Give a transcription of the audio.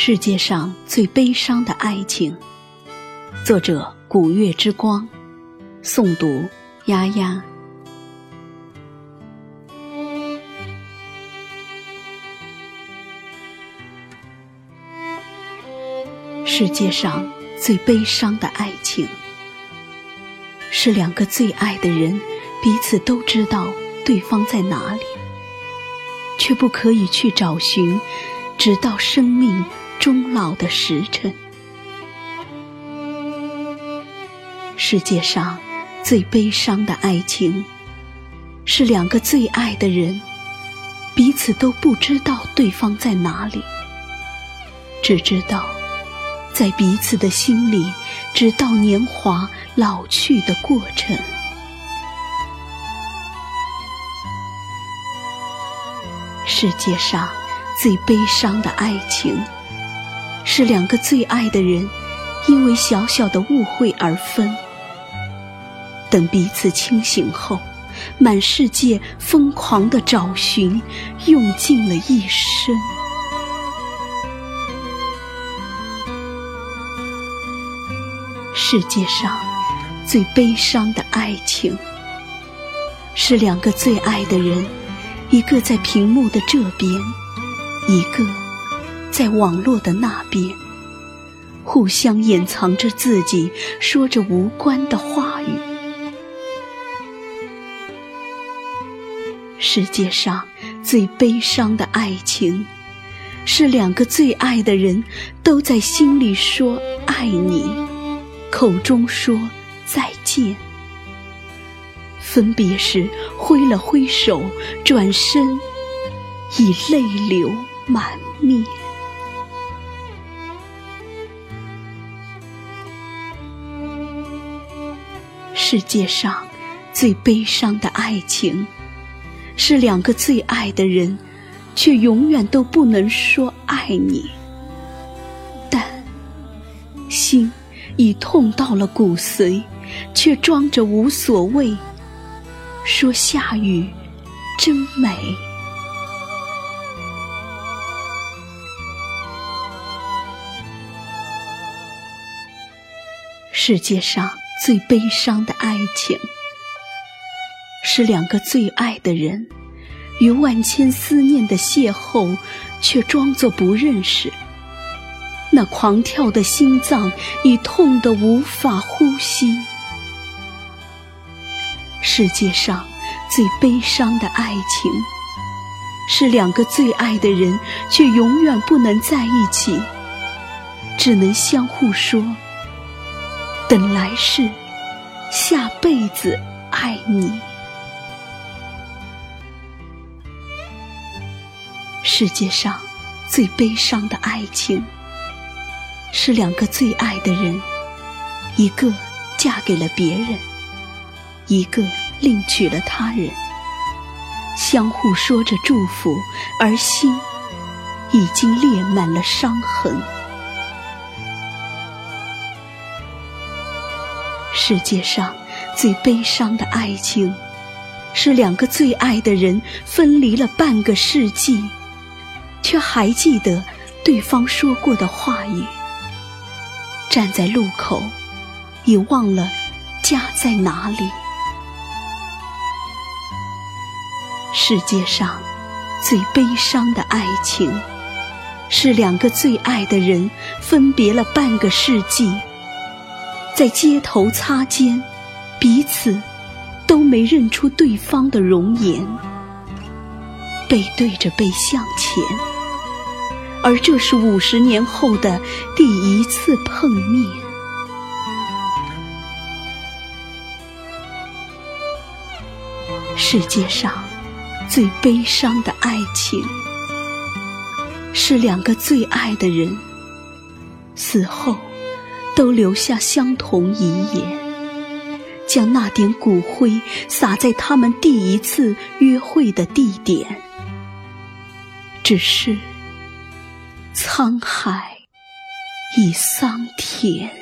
世界上最悲伤的爱情，作者：古月之光，诵读：丫丫。世界上最悲伤的爱情，是两个最爱的人彼此都知道对方在哪里，却不可以去找寻，直到生命。终老的时辰，世界上最悲伤的爱情，是两个最爱的人彼此都不知道对方在哪里，只知道在彼此的心里，直到年华老去的过程。世界上最悲伤的爱情。是两个最爱的人，因为小小的误会而分。等彼此清醒后，满世界疯狂的找寻，用尽了一生。世界上最悲伤的爱情，是两个最爱的人，一个在屏幕的这边，一个。在网络的那边，互相掩藏着自己，说着无关的话语。世界上最悲伤的爱情，是两个最爱的人都在心里说爱你，口中说再见，分别时挥了挥手，转身已泪流满面。世界上最悲伤的爱情，是两个最爱的人，却永远都不能说爱你。但心已痛到了骨髓，却装着无所谓，说下雨真美。世界上。最悲伤的爱情，是两个最爱的人，于万千思念的邂逅，却装作不认识。那狂跳的心脏已痛得无法呼吸。世界上最悲伤的爱情，是两个最爱的人，却永远不能在一起，只能相互说。等来世，下辈子爱你。世界上最悲伤的爱情，是两个最爱的人，一个嫁给了别人，一个另娶了他人，相互说着祝福，而心已经裂满了伤痕。世界上最悲伤的爱情，是两个最爱的人分离了半个世纪，却还记得对方说过的话语。站在路口，已忘了家在哪里。世界上最悲伤的爱情，是两个最爱的人分别了半个世纪。在街头擦肩，彼此都没认出对方的容颜，背对着背向前，而这是五十年后的第一次碰面。世界上最悲伤的爱情，是两个最爱的人死后。都留下相同遗言，将那点骨灰撒在他们第一次约会的地点。只是沧海已桑田。